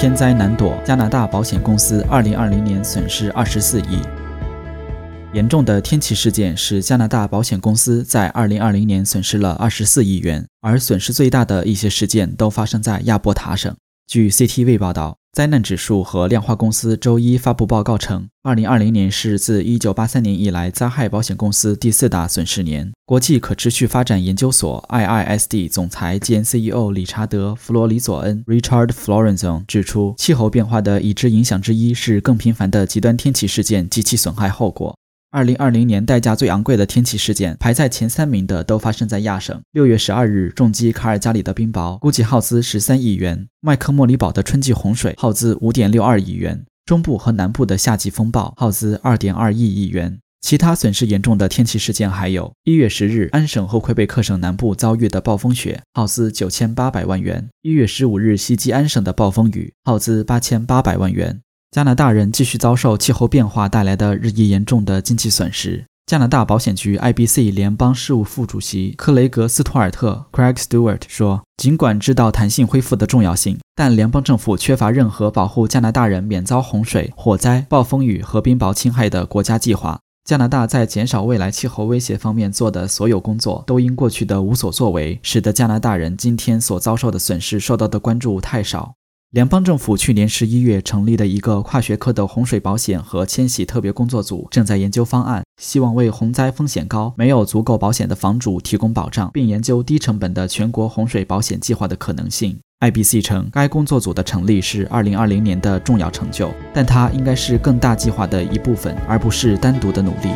天灾难躲，加拿大保险公司2020年损失24亿。严重的天气事件使加拿大保险公司在2020年损失了24亿元，而损失最大的一些事件都发生在亚伯塔省。据 CTV 报道，灾难指数和量化公司周一发布报告称，2020年是自1983年以来灾害保险公司第四大损失年。国际可持续发展研究所 IISD 总裁兼 CEO 理查德·弗罗里佐恩 （Richard Florenzo） 指出，气候变化的已知影响之一是更频繁的极端天气事件及其损害后果。二零二零年代价最昂贵的天气事件，排在前三名的都发生在亚省。六月十二日，重击卡尔加里的冰雹，估计耗资十三亿元；麦克莫里堡的春季洪水耗资五点六二亿元；中部和南部的夏季风暴耗资二点二亿亿元。其他损失严重的天气事件还有：一月十日，安省和魁北克省南部遭遇的暴风雪，耗资九千八百万元；一月十五日，袭击安省的暴风雨，耗资八千八百万元。加拿大人继续遭受气候变化带来的日益严重的经济损失。加拿大保险局 IBC 联邦事务副主席克雷格·斯图尔特 （Craig Stewart） 说：“尽管知道弹性恢复的重要性，但联邦政府缺乏任何保护加拿大人免遭洪水、火灾、暴风雨和冰雹侵害的国家计划。加拿大在减少未来气候威胁方面做的所有工作，都因过去的无所作为，使得加拿大人今天所遭受的损失受到的关注太少。”联邦政府去年十一月成立的一个跨学科的洪水保险和迁徙特别工作组，正在研究方案，希望为洪灾风险高、没有足够保险的房主提供保障，并研究低成本的全国洪水保险计划的可能性。IBC 称，该工作组的成立是2020年的重要成就，但它应该是更大计划的一部分，而不是单独的努力。